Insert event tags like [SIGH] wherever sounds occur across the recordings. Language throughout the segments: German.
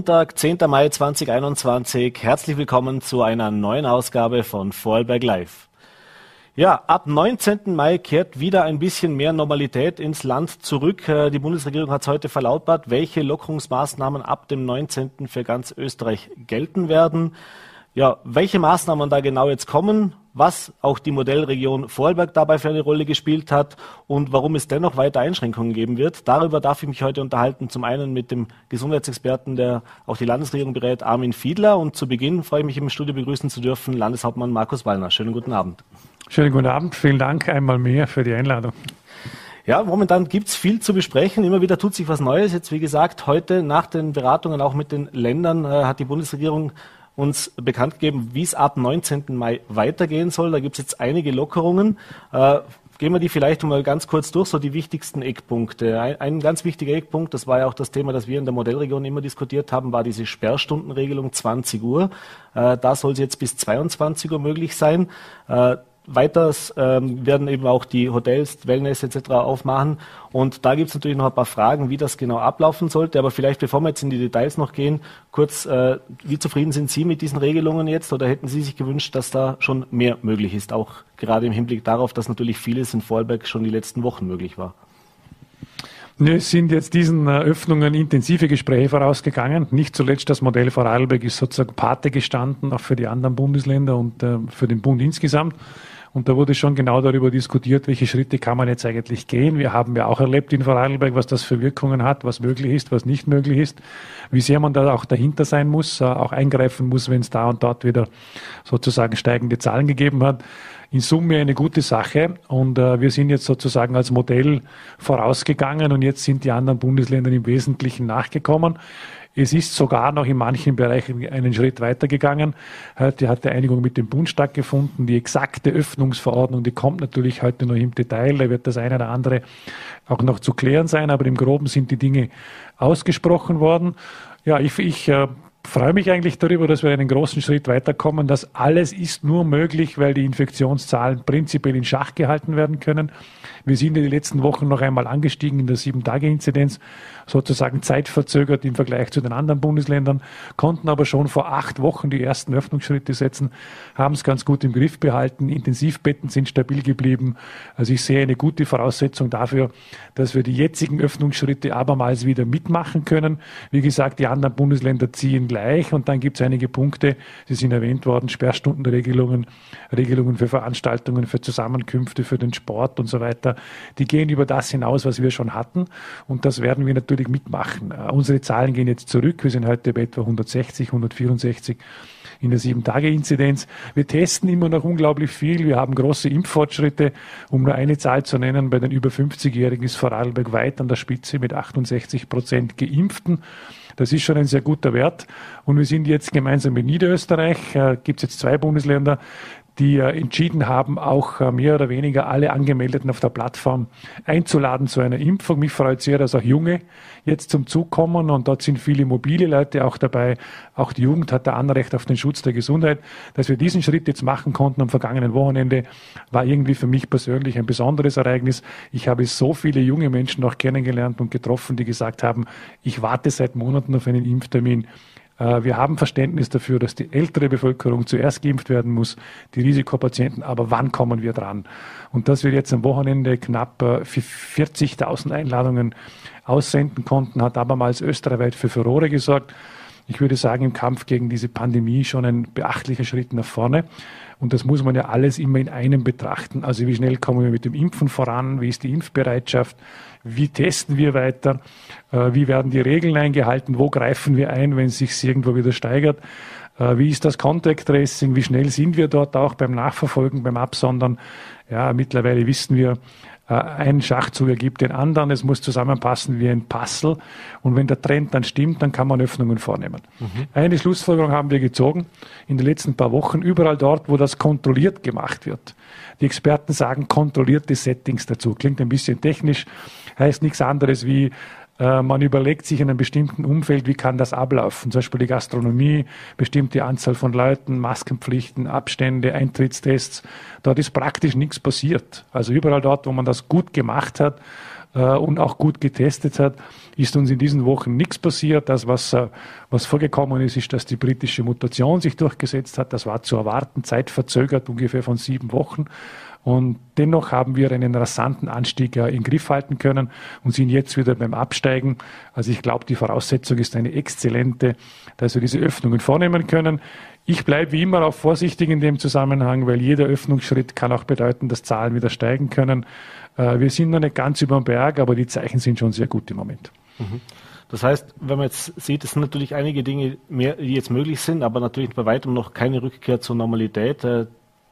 Montag, 10. Mai 2021. Herzlich willkommen zu einer neuen Ausgabe von Vorarlberg Live. Ja, ab 19. Mai kehrt wieder ein bisschen mehr Normalität ins Land zurück. Äh, die Bundesregierung hat heute verlautbart, welche Lockerungsmaßnahmen ab dem 19. für ganz Österreich gelten werden. Ja, welche Maßnahmen da genau jetzt kommen, was auch die Modellregion Vorarlberg dabei für eine Rolle gespielt hat und warum es dennoch weiter Einschränkungen geben wird. Darüber darf ich mich heute unterhalten. Zum einen mit dem Gesundheitsexperten, der auch die Landesregierung berät, Armin Fiedler. Und zu Beginn freue ich mich im Studio begrüßen zu dürfen, Landeshauptmann Markus Wallner. Schönen guten Abend. Schönen guten Abend. Vielen Dank einmal mehr für die Einladung. Ja, momentan gibt's viel zu besprechen. Immer wieder tut sich was Neues. Jetzt, wie gesagt, heute nach den Beratungen auch mit den Ländern äh, hat die Bundesregierung uns bekannt gegeben, wie es ab 19. Mai weitergehen soll. Da gibt es jetzt einige Lockerungen. Äh, gehen wir die vielleicht mal ganz kurz durch, so die wichtigsten Eckpunkte. Ein, ein, ganz wichtiger Eckpunkt, das war ja auch das Thema, das wir in der Modellregion immer diskutiert haben, war diese Sperrstundenregelung 20 Uhr. Äh, da soll es jetzt bis 22 Uhr möglich sein. Äh, Weiters ähm, werden eben auch die Hotels, Wellness etc. aufmachen. Und da gibt es natürlich noch ein paar Fragen, wie das genau ablaufen sollte. Aber vielleicht, bevor wir jetzt in die Details noch gehen, kurz, äh, wie zufrieden sind Sie mit diesen Regelungen jetzt? Oder hätten Sie sich gewünscht, dass da schon mehr möglich ist? Auch gerade im Hinblick darauf, dass natürlich vieles in Vorarlberg schon die letzten Wochen möglich war. Es sind jetzt diesen äh, Öffnungen intensive Gespräche vorausgegangen. Nicht zuletzt das Modell Vorarlberg ist sozusagen Pate gestanden, auch für die anderen Bundesländer und äh, für den Bund insgesamt. Und da wurde schon genau darüber diskutiert, welche Schritte kann man jetzt eigentlich gehen. Wir haben ja auch erlebt in Vorarlberg, was das für Wirkungen hat, was möglich ist, was nicht möglich ist, wie sehr man da auch dahinter sein muss, äh, auch eingreifen muss, wenn es da und dort wieder sozusagen steigende Zahlen gegeben hat. In Summe eine gute Sache und äh, wir sind jetzt sozusagen als Modell vorausgegangen und jetzt sind die anderen Bundesländer im Wesentlichen nachgekommen. Es ist sogar noch in manchen Bereichen einen Schritt weitergegangen. Heute hat die Einigung mit dem Bund stattgefunden. Die exakte Öffnungsverordnung, die kommt natürlich heute noch im Detail. Da wird das eine oder andere auch noch zu klären sein. Aber im Groben sind die Dinge ausgesprochen worden. Ja, ich, ich äh, freue mich eigentlich darüber, dass wir einen großen Schritt weiterkommen. Das alles ist nur möglich, weil die Infektionszahlen prinzipiell in Schach gehalten werden können. Wir sind in den letzten Wochen noch einmal angestiegen in der Sieben-Tage-Inzidenz, sozusagen zeitverzögert im Vergleich zu den anderen Bundesländern, konnten aber schon vor acht Wochen die ersten Öffnungsschritte setzen, haben es ganz gut im Griff behalten. Intensivbetten sind stabil geblieben. Also ich sehe eine gute Voraussetzung dafür, dass wir die jetzigen Öffnungsschritte abermals wieder mitmachen können. Wie gesagt, die anderen Bundesländer ziehen gleich und dann gibt es einige Punkte, sie sind erwähnt worden, Sperrstundenregelungen, Regelungen für Veranstaltungen, für Zusammenkünfte, für den Sport und so weiter. Die gehen über das hinaus, was wir schon hatten und das werden wir natürlich mitmachen. Uh, unsere Zahlen gehen jetzt zurück. Wir sind heute bei etwa 160, 164 in der Sieben-Tage-Inzidenz. Wir testen immer noch unglaublich viel. Wir haben große Impffortschritte. Um nur eine Zahl zu nennen, bei den über 50-Jährigen ist Vorarlberg weit an der Spitze mit 68 Prozent Geimpften. Das ist schon ein sehr guter Wert. Und wir sind jetzt gemeinsam mit Niederösterreich, äh, gibt es jetzt zwei Bundesländer, die äh, entschieden haben, auch äh, mehr oder weniger alle Angemeldeten auf der Plattform einzuladen zu einer Impfung. Mich freut sehr, dass auch Junge jetzt zum Zug kommen und dort sind viele mobile Leute auch dabei. Auch die Jugend hat da Anrecht auf den Schutz der Gesundheit. Dass wir diesen Schritt jetzt machen konnten am vergangenen Wochenende, war irgendwie für mich persönlich ein besonderes Ereignis. Ich habe so viele junge Menschen auch kennengelernt und getroffen, die gesagt haben, ich warte seit Monaten auf einen Impftermin. Äh, wir haben Verständnis dafür, dass die ältere Bevölkerung zuerst geimpft werden muss, die Risikopatienten, aber wann kommen wir dran? Und dass wir jetzt am Wochenende knapp 40.000 äh, Einladungen aussenden konnten, hat abermals österreichweit für Furore gesorgt. Ich würde sagen, im Kampf gegen diese Pandemie schon ein beachtlicher Schritt nach vorne. Und das muss man ja alles immer in einem betrachten. Also wie schnell kommen wir mit dem Impfen voran? Wie ist die Impfbereitschaft? Wie testen wir weiter? Äh, wie werden die Regeln eingehalten? Wo greifen wir ein, wenn es sich irgendwo wieder steigert? Äh, wie ist das Contact Tracing? Wie schnell sind wir dort auch beim Nachverfolgen, beim Absondern? Ja, mittlerweile wissen wir, ein Schachzug ergibt den anderen. Es muss zusammenpassen wie ein Puzzle. Und wenn der Trend dann stimmt, dann kann man Öffnungen vornehmen. Mhm. Eine Schlussfolgerung haben wir gezogen in den letzten paar Wochen. Überall dort, wo das kontrolliert gemacht wird. Die Experten sagen kontrollierte Settings dazu. Klingt ein bisschen technisch, heißt nichts anderes wie äh, man überlegt sich in einem bestimmten Umfeld, wie kann das ablaufen. Zum Beispiel die Gastronomie, bestimmte Anzahl von Leuten, Maskenpflichten, Abstände, Eintrittstests. Dort ist praktisch nichts passiert. Also überall dort, wo man das gut gemacht hat, äh, und auch gut getestet hat, ist uns in diesen Wochen nichts passiert. Das, was, äh, was vorgekommen ist, ist, dass die britische Mutation sich durchgesetzt hat. Das war zu erwarten, zeitverzögert ungefähr von sieben Wochen. Und dennoch haben wir einen rasanten Anstieg in Griff halten können und sind jetzt wieder beim Absteigen. Also ich glaube, die Voraussetzung ist eine exzellente, dass wir diese Öffnungen vornehmen können. Ich bleibe wie immer auch vorsichtig in dem Zusammenhang, weil jeder Öffnungsschritt kann auch bedeuten, dass Zahlen wieder steigen können. Äh, wir sind noch nicht ganz über dem Berg, aber die Zeichen sind schon sehr gut im Moment. Mhm. Das heißt, wenn man jetzt sieht, es sind natürlich einige Dinge mehr, die jetzt möglich sind, aber natürlich bei weitem noch keine Rückkehr zur Normalität.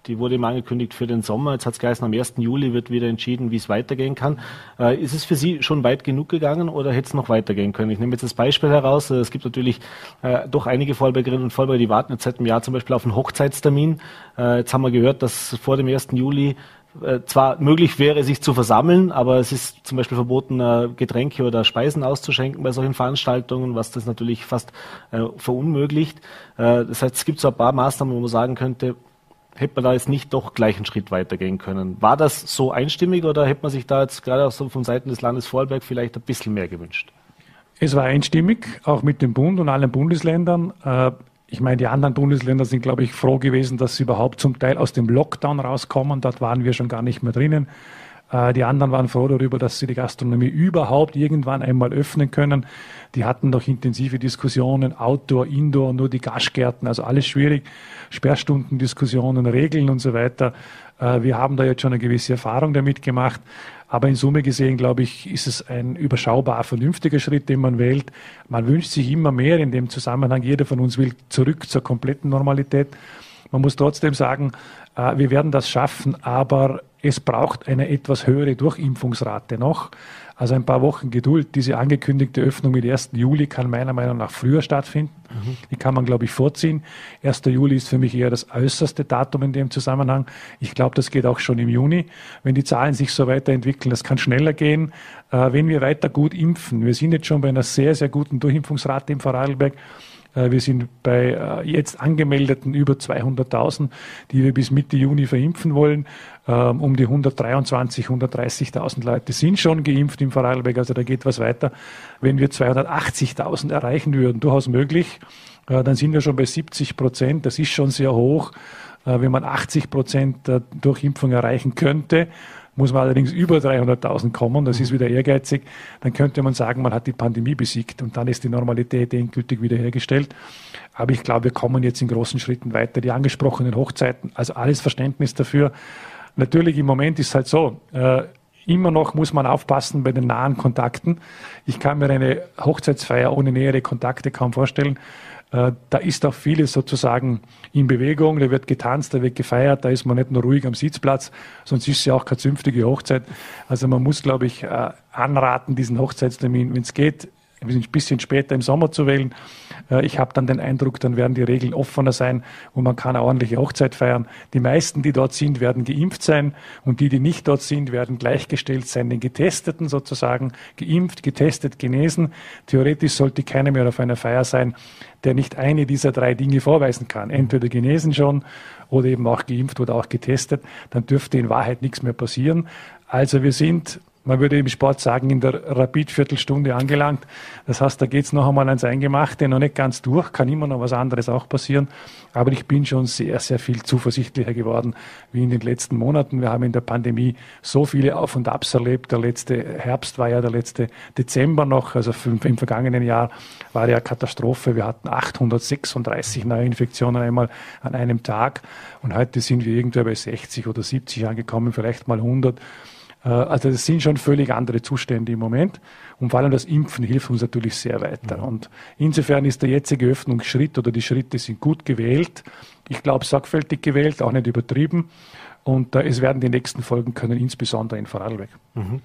Die wurde immer angekündigt für den Sommer. Jetzt hat es geheißen, am 1. Juli wird wieder entschieden, wie es weitergehen kann. Äh, ist es für Sie schon weit genug gegangen oder hätte es noch weitergehen können? Ich nehme jetzt das Beispiel heraus. Äh, es gibt natürlich äh, doch einige Vorarlbergerinnen und Vorarlberger, die warten jetzt seit einem Jahr zum Beispiel auf einen Hochzeitstermin. Äh, jetzt haben wir gehört, dass vor dem 1. Juli äh, zwar möglich wäre, sich zu versammeln, aber es ist zum Beispiel verboten, äh, Getränke oder Speisen auszuschenken bei solchen Veranstaltungen, was das natürlich fast verunmöglicht. Das heißt, es gibt so ein paar Maßnahmen, wo man sagen könnte, hätte man da jetzt nicht doch gleich einen Schritt weitergehen können. War das so einstimmig oder hätte man sich da jetzt gerade auch so von Seiten des Landes Vorarlberg vielleicht ein bisschen mehr gewünscht? Es war einstimmig, auch mit dem Bund und allen Bundesländern. Äh, ich meine, die anderen Bundesländer sind, glaube ich, froh gewesen, dass sie überhaupt zum Teil aus dem Lockdown rauskommen. Dort waren wir schon gar nicht mehr drinnen. Äh, die anderen waren froh darüber, dass sie die Gastronomie überhaupt irgendwann einmal öffnen können. Die hatten doch intensive Diskussionen, Outdoor, Indoor, nur die Gastgärten, also alles schwierig. Sperrstundendiskussionen, Regeln und so weiter. Äh, wir haben da jetzt schon eine gewisse Erfahrung damit gemacht. Aber in Summe gesehen, glaube ich, ist es ein überschaubar vernünftiger Schritt, den man wählt. Man wünscht sich immer mehr in dem Zusammenhang. Jeder von uns will zurück zur kompletten Normalität. Man muss trotzdem sagen, äh, wir werden das schaffen, aber es braucht eine etwas höhere Durchimpfungsrate noch. Also ein paar Wochen Geduld. Diese angekündigte Öffnung mit 1. Juli kann meiner Meinung nach früher stattfinden. Mhm. Die kann man, glaube ich, vorziehen. 1. Juli ist für mich eher das äußerste Datum in dem Zusammenhang. Ich glaube, das geht auch schon im Juni. Wenn die Zahlen sich so weiterentwickeln, das kann schneller gehen. Äh, wenn wir weiter gut impfen, wir sind jetzt schon bei einer sehr, sehr guten Durchimpfungsrate im Vorarlberg. Äh, wir sind bei äh, jetzt angemeldeten über 200.000, die wir bis Mitte Juni verimpfen wollen. Ähm, um die 123, 130.000 Leute sind schon geimpft im Vorarlberg, also da geht was weiter. Wenn wir 280.000 erreichen würden, durchaus möglich, äh, dann sind wir schon bei 70 Prozent. Das ist schon sehr hoch. Wenn man 80 Prozent durch Impfung erreichen könnte, muss man allerdings über 300.000 kommen, das ist wieder ehrgeizig, dann könnte man sagen, man hat die Pandemie besiegt und dann ist die Normalität endgültig wiederhergestellt. Aber ich glaube, wir kommen jetzt in großen Schritten weiter. Die angesprochenen Hochzeiten, also alles Verständnis dafür. Natürlich im Moment ist es halt so, äh, immer noch muss man aufpassen bei den nahen Kontakten. Ich kann mir eine Hochzeitsfeier ohne nähere Kontakte kaum vorstellen. Äh, da ist auch vieles sozusagen in Bewegung, da wird getanzt, da wird gefeiert, da ist man nicht nur ruhig am Sitzplatz, sonst ist es ja auch keine zünftige Hochzeit. Also man muss, glaube ich, äh, anraten, diesen Hochzeitstermin, wenn es geht, ein bisschen später im Sommer zu wählen. Äh, ich habe dann den Eindruck, dann werden die Regeln offener sein und man kann eine ordentliche Hochzeit feiern. Die meisten, die dort sind, werden geimpft sein und die, die nicht dort sind, werden gleichgestellt sein, den Getesteten sozusagen, geimpft, getestet, genesen. Theoretisch sollte keiner mehr auf einer Feier sein, der nicht eine dieser drei Dinge vorweisen kann. Entweder genesen schon oder eben auch geimpft oder auch getestet. Dann dürfte in Wahrheit nichts mehr passieren. Also wir sind man würde im Sport sagen, in der Rapid-Viertelstunde angelangt. Das heißt, da geht's noch einmal ans Eingemachte, noch nicht ganz durch, kann immer noch was anderes auch passieren. Aber ich bin schon sehr, sehr viel zuversichtlicher geworden wie in den letzten Monaten. Wir haben in der Pandemie so viele Auf und Abs erlebt. Der letzte Herbst war ja der letzte Dezember noch, also im vergangenen Jahr war ja Katastrophe. Wir hatten 836 neue Infektionen einmal an einem Tag und heute sind wir irgendwo bei 60 oder 70 angekommen, vielleicht mal 100. Äh, also das sind schon völlig andere Zustände im Moment. Und vor allem das Impfen hilft uns natürlich sehr weiter. Und insofern ist der jetzige Öffnungsschritt oder die Schritte sind gut gewählt. Ich glaube, sorgfältig gewählt, auch nicht übertrieben. Und äh, es werden die nächsten Folgen können, insbesondere in Vorarlberg. Mhm.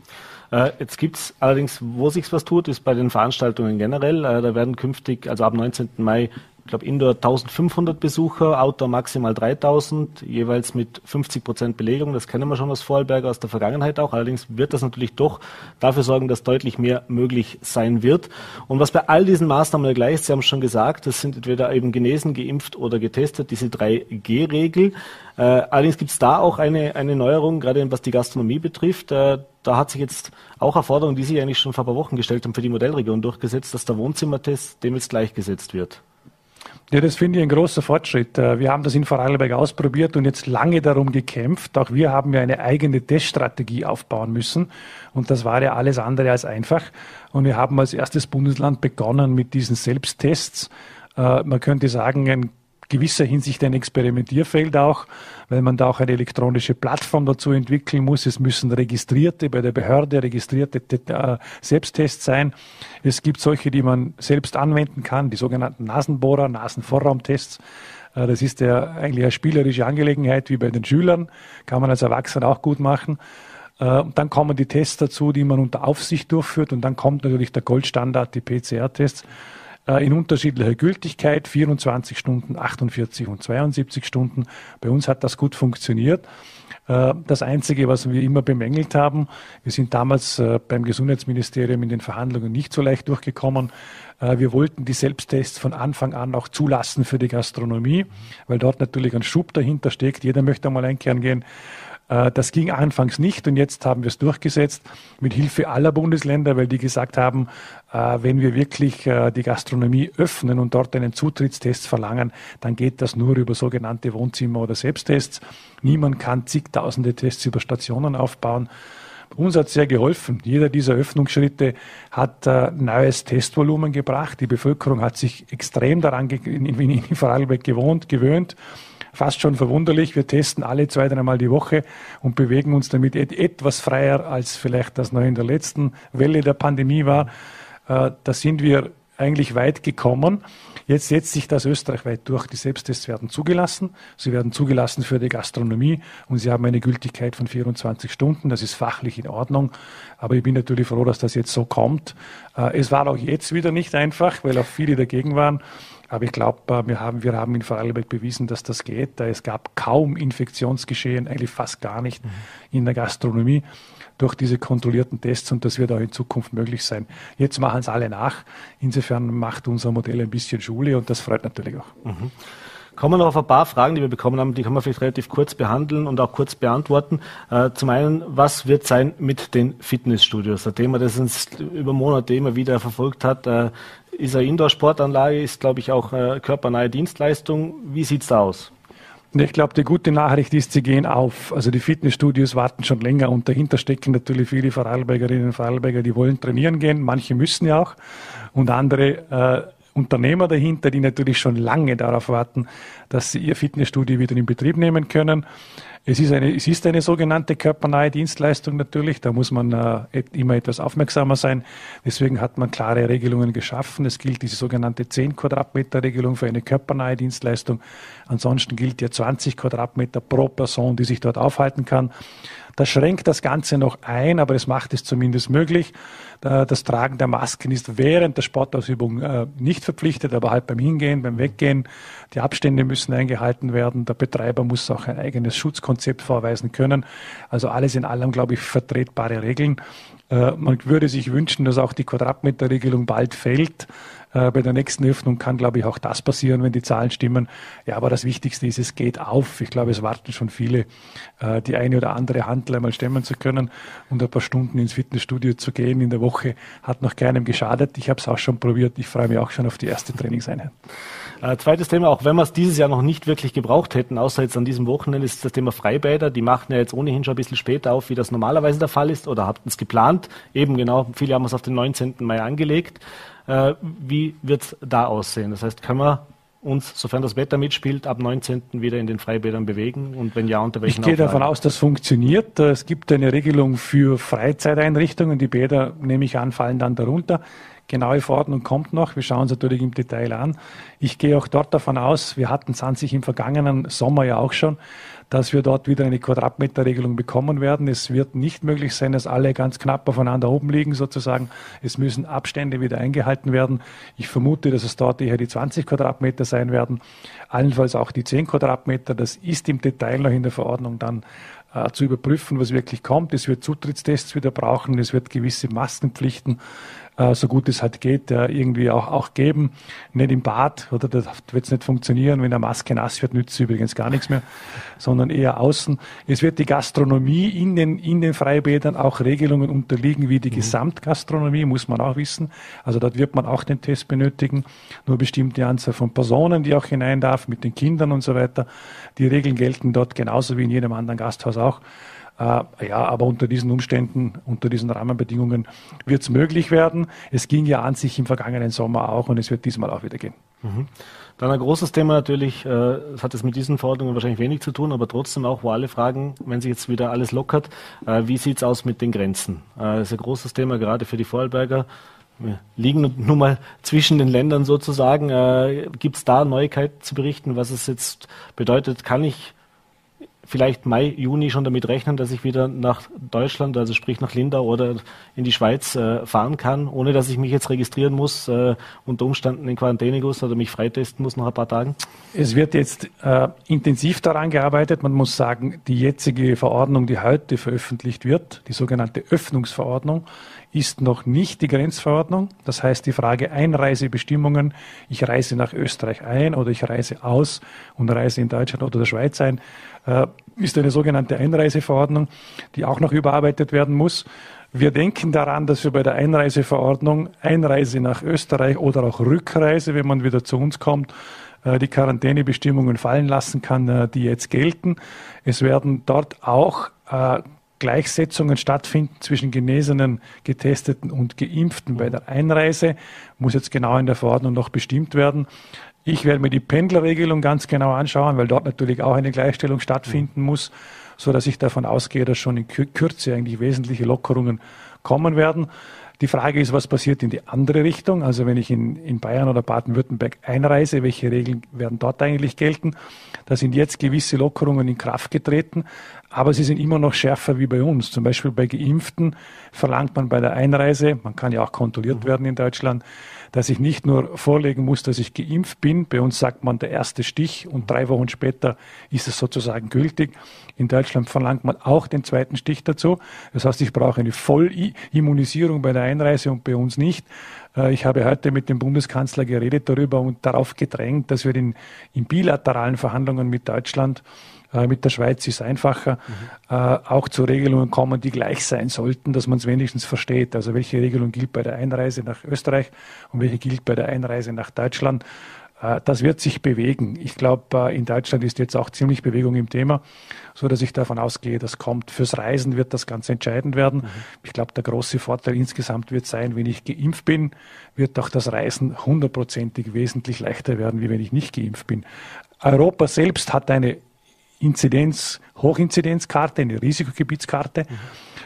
Äh, jetzt gibt es allerdings, wo sich was tut, ist bei den Veranstaltungen generell. Äh, da werden künftig, also ab 19. Mai, ich glaube Indoor 1500 Besucher, Outdoor maximal 3000, jeweils mit 50 Prozent Belegung. Das kennen wir schon aus Vorarlberg aus der Vergangenheit auch. Allerdings wird das natürlich doch dafür sorgen, dass deutlich mehr möglich sein wird. Und was bei all diesen Maßnahmen gleich ist, Sie haben es schon gesagt, das sind entweder eben genesen, geimpft oder getestet, diese 3G-Regel. Äh, allerdings gibt es da auch eine, eine Neuerung, gerade was die Gastronomie betrifft. Äh, da hat sich jetzt auch Erforderungen, die Sie eigentlich schon vor ein paar Wochen gestellt haben, für die Modellregion durchgesetzt, dass der Wohnzimmertest dem jetzt gleichgesetzt wird. Ja, das finde ich ein großer Fortschritt. Äh, wir haben das in Vorarlberg ausprobiert und jetzt lange darum gekämpft. Auch wir haben ja eine eigene Teststrategie aufbauen müssen. Und das war ja alles andere als einfach. Und wir haben als erstes Bundesland begonnen mit diesen Selbsttests. Äh, man könnte sagen, ein gewisser Hinsicht ein Experimentierfeld auch, weil man da auch eine elektronische Plattform dazu entwickeln muss. Es müssen registrierte, bei der Behörde registrierte äh, Selbsttests sein. Es gibt solche, die man selbst anwenden kann, die sogenannten Nasenbohrer, Nasenvorraumtests. Äh, das ist ja eigentlich eine spielerische Angelegenheit, wie bei den Schülern, kann man als Erwachsener auch gut machen. Äh, dann kommen die Tests dazu, die man unter Aufsicht durchführt und dann kommt natürlich der Goldstandard, die PCR-Tests. Äh, in unterschiedlicher Gültigkeit, 24 Stunden, 48 und 72 Stunden. Bei uns hat das gut funktioniert. Äh, das Einzige, was wir immer bemängelt haben, wir sind damals äh, beim Gesundheitsministerium in den Verhandlungen nicht so leicht durchgekommen. Wir wollten die Selbsttests von Anfang an auch zulassen für die Gastronomie, weil dort natürlich ein Schub dahinter steckt. Jeder möchte einmal einkehren gehen. Äh, das ging anfangs nicht und jetzt haben wir es durchgesetzt mit Hilfe aller Bundesländer, weil die gesagt haben, äh, wenn wir wirklich äh, die Gastronomie öffnen und dort einen Zutrittstest verlangen, dann geht das nur über sogenannte Wohnzimmer- oder Selbsttests. Niemand kann zigtausende Tests über Stationen aufbauen. Uns hat sehr geholfen. Jeder dieser Öffnungsschritte hat äh, neues Testvolumen gebracht. Die Bevölkerung hat sich extrem daran in, in, in Vorarlberg gewohnt, gewöhnt fast schon verwunderlich. Wir testen alle zwei, dreimal die Woche und bewegen uns damit etwas freier, als vielleicht das noch in der letzten Welle der Pandemie war. Äh, da sind wir eigentlich weit gekommen. Jetzt setzt sich das österreichweit durch. Die Selbsttests werden zugelassen. Sie werden zugelassen für die Gastronomie und sie haben eine Gültigkeit von 24 Stunden. Das ist fachlich in Ordnung. Aber ich bin natürlich froh, dass das jetzt so kommt. Äh, es war auch jetzt wieder nicht einfach, weil auch viele dagegen waren. Aber ich glaube, äh, wir haben, wir haben in Vorarlberg bewiesen, dass das geht. Es gab kaum Infektionsgeschehen, eigentlich fast gar nicht mhm. in der Gastronomie durch diese kontrollierten Tests und das wird auch in Zukunft möglich sein. Jetzt machen es alle nach. Insofern macht unser Modell ein bisschen Schule und das freut natürlich auch. Mhm. Kommen wir noch auf ein paar Fragen, die wir bekommen haben, die können wir vielleicht relativ kurz behandeln und auch kurz beantworten. Äh, zum einen, was wird sein mit den Fitnessstudios? Ein Thema, das uns über Monate immer wieder verfolgt hat. Äh, ist eine Indoor-Sportanlage, ist, glaube ich, auch eine körpernahe Dienstleistung. Wie sieht's da aus? Ich glaube, die gute Nachricht ist, sie gehen auf. Also die Fitnessstudios warten schon länger und dahinter stecken natürlich viele Vorarlbergerinnen und Vorarlberger, die wollen trainieren gehen. Manche müssen ja auch und andere äh, Unternehmer dahinter, die natürlich schon lange darauf warten, dass sie ihr Fitnessstudio wieder in Betrieb nehmen können. Es ist eine, es ist eine sogenannte körpernahe Dienstleistung natürlich. Da muss man äh, immer etwas aufmerksamer sein. Deswegen hat man klare Regelungen geschaffen. Es gilt diese sogenannte 10 Quadratmeter Regelung für eine körpernahe Dienstleistung. Ansonsten gilt ja 20 Quadratmeter pro Person, die sich dort aufhalten kann. Das schränkt das Ganze noch ein, aber es macht es zumindest möglich. Das Tragen der Masken ist während der Sportausübung äh, nicht verpflichtet, aber halt beim Hingehen, beim Weggehen. Die Abstände müssen eingehalten werden. Der Betreiber muss auch ein eigenes Schutzkonzept vorweisen können. Also alles in allem, glaube ich, vertretbare Regeln. Äh, man würde sich wünschen, dass auch die Quadratmeterregelung bald fällt. Äh, bei der nächsten Öffnung kann, glaube ich, auch das passieren, wenn die Zahlen stimmen. Ja, aber das Wichtigste ist, es geht auf. Ich glaube, es warten schon viele, äh, die eine oder andere Handel einmal stemmen zu können und ein paar Stunden ins Fitnessstudio zu gehen in der Woche hat noch keinem geschadet. Ich habe es auch schon probiert. Ich freue mich auch schon auf die erste Trainingseinheit. Äh, zweites Thema, auch wenn wir es dieses Jahr noch nicht wirklich gebraucht hätten, außer jetzt an diesem Wochenende, ist das Thema Freibäder. Die machen ja jetzt ohnehin schon ein bisschen später auf, wie das normalerweise der Fall ist, oder habt es geplant. Eben genau, viele haben es auf den 19. Mai angelegt. Äh, wie wird es da aussehen? Das heißt, können wir uns, sofern das Wetter mitspielt, ab 19. wieder in den Freibädern bewegen und wenn ja, unter welchen Ich gehe davon aus, das funktioniert. Es gibt eine Regelung für Freizeiteinrichtungen. Die Bäder, nehme ich an, fallen dann darunter. Genaue Verordnung kommt noch. Wir schauen es natürlich im Detail an. Ich gehe auch dort davon aus, wir hatten es an sich im vergangenen Sommer ja auch schon, dass wir dort wieder eine Quadratmeterregelung bekommen werden. Es wird nicht möglich sein, dass alle ganz knapp aufeinander oben liegen sozusagen. Es müssen Abstände wieder eingehalten werden. Ich vermute, dass es dort eher die 20 Quadratmeter sein werden, allenfalls auch die 10 Quadratmeter. Das ist im Detail noch in der Verordnung dann äh, zu überprüfen, was wirklich kommt. Es wird Zutrittstests wieder brauchen, es wird gewisse Maskenpflichten äh, so gut es halt geht, äh, irgendwie auch, auch geben. Nicht im Bad, oder das wird es nicht funktionieren. Wenn eine Maske nass wird, nützt übrigens gar nichts mehr, sondern eher außen. Es wird die Gastronomie in den, in den Freibädern auch Regelungen unterliegen, wie die mhm. Gesamtgastronomie, muss man auch wissen. Also dort wird man auch den Test benötigen. Nur bestimmte Anzahl von Personen, die auch hinein darf, mit den Kindern und so weiter. Die Regeln gelten dort genauso wie in jedem anderen Gasthaus auch. Äh, ja, aber unter diesen Umständen, unter diesen Rahmenbedingungen wird es möglich werden. Es ging ja an sich im vergangenen Sommer auch und es wird diesmal auch wieder gehen. Mhm. Dann ein großes Thema natürlich, äh, hat es mit diesen Verordnungen wahrscheinlich wenig zu tun, aber trotzdem auch, wo alle fragen, wenn sich jetzt wieder alles lockert, äh, wie sieht es aus mit den Grenzen? Das ist ein großes Thema gerade für die Vorarlberger. Wir liegen nun mal zwischen den Ländern sozusagen. Gibt es da Neuigkeiten zu berichten, was es jetzt bedeutet? Kann ich vielleicht Mai, Juni schon damit rechnen, dass ich wieder nach Deutschland, also sprich nach Lindau oder in die Schweiz äh, fahren kann, ohne dass ich mich jetzt registrieren muss, äh, unter Umständen in Quarantäne muss oder mich freitesten muss nach ein paar Tagen? Es wird jetzt äh, intensiv daran gearbeitet. Man muss sagen, die jetzige Verordnung, die heute veröffentlicht wird, die sogenannte Öffnungsverordnung, ist noch nicht die Grenzverordnung. Das heißt, die Frage Einreisebestimmungen, ich reise nach Österreich ein oder ich reise aus und reise in Deutschland oder der Schweiz ein, äh, ist eine sogenannte Einreiseverordnung, die auch noch überarbeitet werden muss. Wir denken daran, dass wir bei der Einreiseverordnung Einreise nach Österreich oder auch Rückreise, wenn man wieder zu uns kommt, äh, die Quarantänebestimmungen fallen lassen kann, äh, die jetzt gelten. Es werden dort auch Gleichsetzungen stattfinden zwischen Genesenen, Getesteten und Geimpften bei der Einreise. Muss jetzt genau in der Verordnung noch bestimmt werden. Ich werde mir die Pendlerregelung ganz genau anschauen, weil dort natürlich auch eine Gleichstellung stattfinden muss, so dass ich davon ausgehe, dass schon in Kürze eigentlich wesentliche Lockerungen kommen werden. Die Frage ist, was passiert in die andere Richtung? Also wenn ich in, in Bayern oder Baden-Württemberg einreise, welche Regeln werden dort eigentlich gelten? Da sind jetzt gewisse Lockerungen in Kraft getreten, aber sie sind immer noch schärfer wie bei uns. Zum Beispiel bei Geimpften verlangt man bei der Einreise, man kann ja auch kontrolliert mhm. werden in Deutschland, dass ich nicht nur vorlegen muss, dass ich geimpft bin. Bei uns sagt man der erste Stich und drei Wochen später ist es sozusagen gültig. In Deutschland verlangt man auch den zweiten Stich dazu. Das heißt, ich brauche eine Vollimmunisierung bei der Einreise und bei uns nicht. Äh, ich habe heute mit dem Bundeskanzler geredet darüber und darauf gedrängt, dass wir in, in bilateralen Verhandlungen mit Deutschland äh, mit der Schweiz ist es einfacher, mhm. auch zu Regelungen kommen, die gleich sein sollten, dass man es wenigstens versteht. Also welche Regelung gilt bei der Einreise nach Österreich und welche gilt bei der Einreise nach Deutschland. Äh, das wird sich bewegen. Ich glaube, in Deutschland ist jetzt auch ziemlich Bewegung im Thema, so dass ich davon ausgehe, das kommt. Fürs Reisen wird das ganz entscheidend werden. Mhm. Ich glaube, der große Vorteil insgesamt wird sein, wenn ich geimpft bin, wird auch das Reisen hundertprozentig wesentlich leichter werden, wie wenn ich nicht geimpft bin. Europa selbst hat eine Inzidenz, Hochinzidenzkarte, eine Risikogebietskarte. Mhm.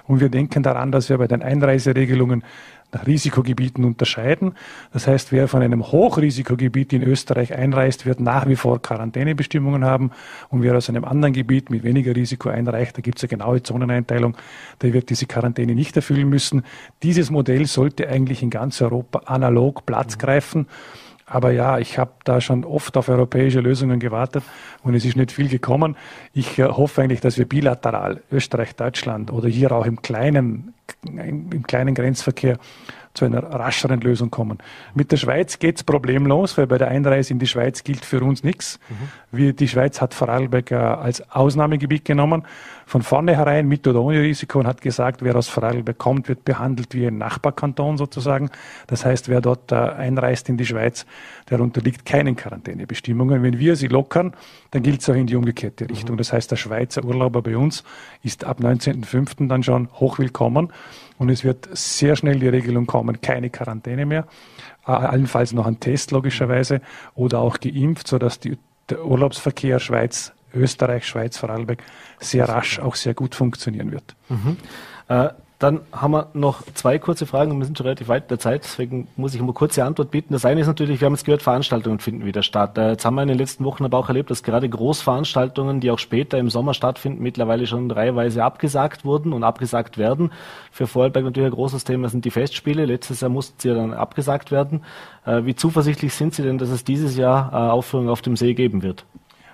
Und wir denken daran, dass wir bei den Einreiseregelungen nach Risikogebieten unterscheiden. Das heißt, wer von einem Hochrisikogebiet in Österreich einreist, wird nach wie vor Quarantänebestimmungen haben. Und wer aus einem anderen Gebiet mit weniger Risiko einreicht, da gibt es eine genaue Zoneneinteilung, der wird diese Quarantäne nicht erfüllen müssen. Dieses Modell sollte eigentlich in ganz Europa analog Platz mhm. Aber ja, ich habe da schon oft auf europäische Lösungen gewartet und es ist nicht viel gekommen. Ich äh, hoffe eigentlich, dass wir bilateral Österreich, Deutschland oder hier auch im kleinen, im kleinen Grenzverkehr zu einer rascheren Lösung kommen. Mit der Schweiz geht's problemlos, weil bei der Einreise in die Schweiz gilt für uns nichts. Mhm. die Schweiz hat Vorarlberg als Ausnahmegebiet genommen, von vornherein mit oder ohne Risiko und hat gesagt, wer aus Vorarlberg kommt, wird behandelt wie ein Nachbarkanton sozusagen. Das heißt, wer dort äh, einreist in die Schweiz, der unterliegt keinen Quarantänebestimmungen. Wenn wir sie lockern, dann gilt es auch in die umgekehrte mhm. Richtung. Das heißt, der Schweizer Urlauber bei uns ist ab 19.05. dann schon hochwillkommen. Und es wird sehr schnell die Regelung kommen, keine Quarantäne mehr, äh, allenfalls noch ein Test logischerweise oder auch geimpft, sodass die, der Urlaubsverkehr Schweiz, Österreich, Schweiz, Vorarlberg sehr rasch auch sehr gut funktionieren wird. Mhm. Äh, Dann haben wir noch zwei kurze Fragen und wir sind schon relativ weit in der Zeit, deswegen muss ich eine kurze Antwort bieten. Das eine ist natürlich, wir haben jetzt gehört, Veranstaltungen finden wieder statt. Äh, jetzt haben wir in den letzten Wochen aber auch erlebt, dass gerade Großveranstaltungen, die auch später im Sommer stattfinden, mittlerweile schon reiheweise abgesagt wurden und abgesagt werden. Für Vorarlberg natürlich ein großes Thema sind die Festspiele. Letztes Jahr mussten sie ja dann abgesagt werden. Äh, wie zuversichtlich sind Sie denn, dass es dieses Jahr äh, Aufführungen auf dem See geben wird?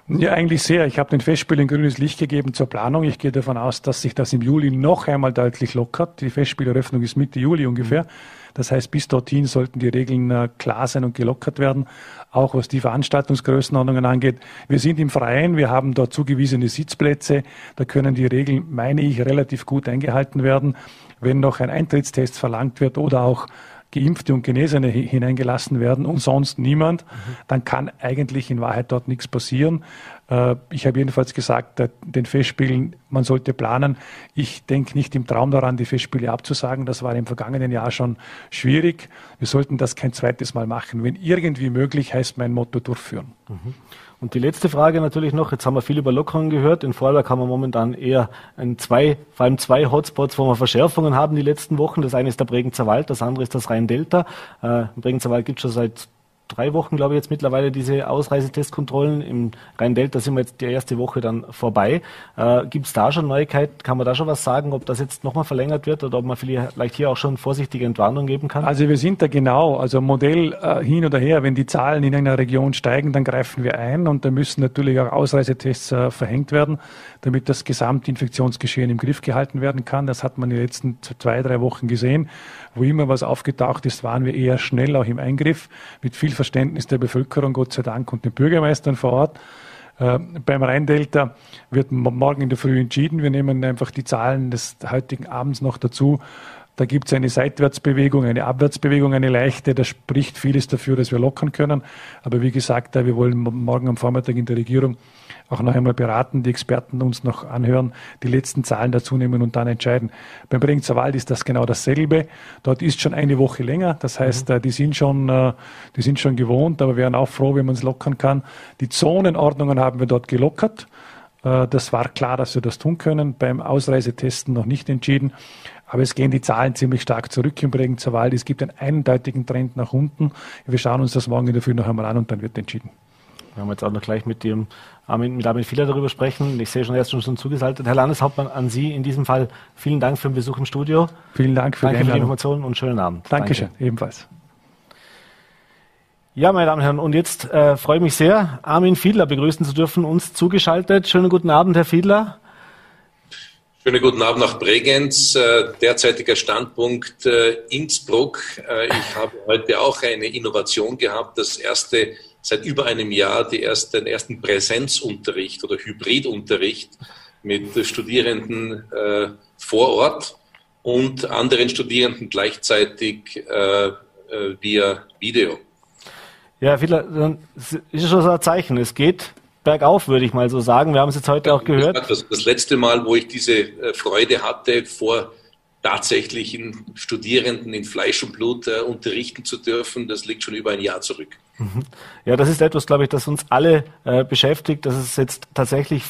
Ja, eigentlich sehr. Ich habe den Festspielen grünes Licht gegeben zur Planung. Ich gehe davon aus, dass sich das im Juli noch einmal deutlich lockert. Die Festspieleröffnung ist Mitte Juli ungefähr. Das heißt, bis dorthin sollten die Regeln äh, klar sein und gelockert werden, auch was die Veranstaltungsgrößenordnungen angeht. Wir sind im Freien, wir haben dort zugewiesene Sitzplätze. Da können die Regeln, meine ich, relativ gut eingehalten werden. Wenn noch ein Eintrittstest verlangt wird oder auch Geimpfte und Genesene hineingelassen werden und sonst niemand, mhm. dann kann eigentlich in Wahrheit dort nichts passieren. Äh, ich habe jedenfalls gesagt, den Festspielen, man sollte planen. Ich denke nicht im Traum daran, die Festspiele abzusagen. Das war im vergangenen Jahr schon schwierig. Wir sollten das kein zweites Mal machen. Wenn irgendwie möglich, heißt mein Motto durchführen. Mhm. Und die letzte Frage natürlich noch, jetzt haben wir viel über Lockerungen gehört. In Vorarlberg haben wir momentan eher ein zwei, vor allem zwei Hotspots, wo wir Verschärfungen haben die letzten Wochen. Das eine ist der Bregenzer Wald, das andere ist das Rhein-Delta. Äh, Im Bregenzer Wald gibt es schon seit drei Wochen, glaube ich, jetzt mittlerweile diese Ausreisetestkontrollen. Im Rhein-Delta sind wir jetzt die erste Woche dann vorbei. Äh, Gibt es da schon Neuigkeiten? Kann man da schon was sagen, ob das jetzt nochmal verlängert wird oder ob man vielleicht hier auch schon vorsichtige Entwarnung geben kann? Also wir sind da genau, also Modell äh, hin oder her, wenn die Zahlen in einer Region steigen, dann greifen wir ein und da müssen natürlich auch Ausreisetests äh, verhängt werden, damit das Gesamtinfektionsgeschehen im Griff gehalten werden kann. Das hat man in den letzten zwei, drei Wochen gesehen. Wo immer was aufgetaucht ist, waren wir eher schnell auch im Eingriff mit viel Verständnis der Bevölkerung, Gott sei Dank, und den Bürgermeistern vor Ort. Äh, beim Rhein-Delta wird morgen in der Früh entschieden. Wir nehmen einfach die Zahlen des heutigen Abends noch dazu. Da gibt es eine Seitwärtsbewegung, eine Abwärtsbewegung, eine leichte. Da spricht vieles dafür, dass wir lockern können. Aber wie gesagt, wir wollen morgen am Vormittag in der Regierung auch noch einmal beraten, die Experten uns noch anhören, die letzten Zahlen dazu nehmen und dann entscheiden. Beim Bringzer Wald ist das genau dasselbe. Dort ist schon eine Woche länger. Das heißt, mhm. die sind schon, äh, die sind schon gewohnt, aber wären auch froh, wenn man es lockern kann. Die Zonenordnungen haben wir dort gelockert. Äh, das war klar, dass wir das tun können. Beim Ausreisetesten noch nicht entschieden. Aber es gehen die Zahlen ziemlich stark zurück im Bregenzer Wald. Es gibt einen eindeutigen Trend nach unten. Wir schauen uns das morgen in der Früh noch einmal an und dann wird entschieden. Wir haben jetzt auch noch gleich mit dem Armin, mit Armin Fieler darüber sprechen. Ich sehe schon, er ist schon zugeschaltet. Herr Landeshauptmann, an Sie in diesem Fall vielen Dank für den Besuch im Studio. Vielen Dank für, Danke die, für die Informationen und schönen Abend. Dankeschön, Danke. ebenfalls. Ja, meine Damen und Herren, und jetzt äh, freue ich mich sehr, Armin Fiedler begrüßen zu dürfen, uns zugeschaltet. Schönen guten Abend, Herr Fiedler. Schönen guten Abend nach Bregenz. Äh, derzeitiger Standpunkt äh, Innsbruck. Äh, ich habe heute auch eine Innovation gehabt. Das erste seit über einem Jahr die erste, den ersten Präsenzunterricht oder Hybridunterricht mit Studierenden äh, vor Ort und anderen Studierenden gleichzeitig äh, äh, via Video. Ja, Fiedler, dann ist schon so ein Zeichen. Es geht bergauf, würde ich mal so sagen. Wir haben es jetzt heute ja, auch gehört. Das, das letzte Mal, wo ich diese äh, Freude hatte, vor tatsächlichen Studierenden in Fleisch und Blut äh, unterrichten zu dürfen, das liegt schon über ein Jahr zurück. Mhm. Ja, das ist etwas, glaube ich, das uns alle äh, beschäftigt, dass es jetzt tatsächlich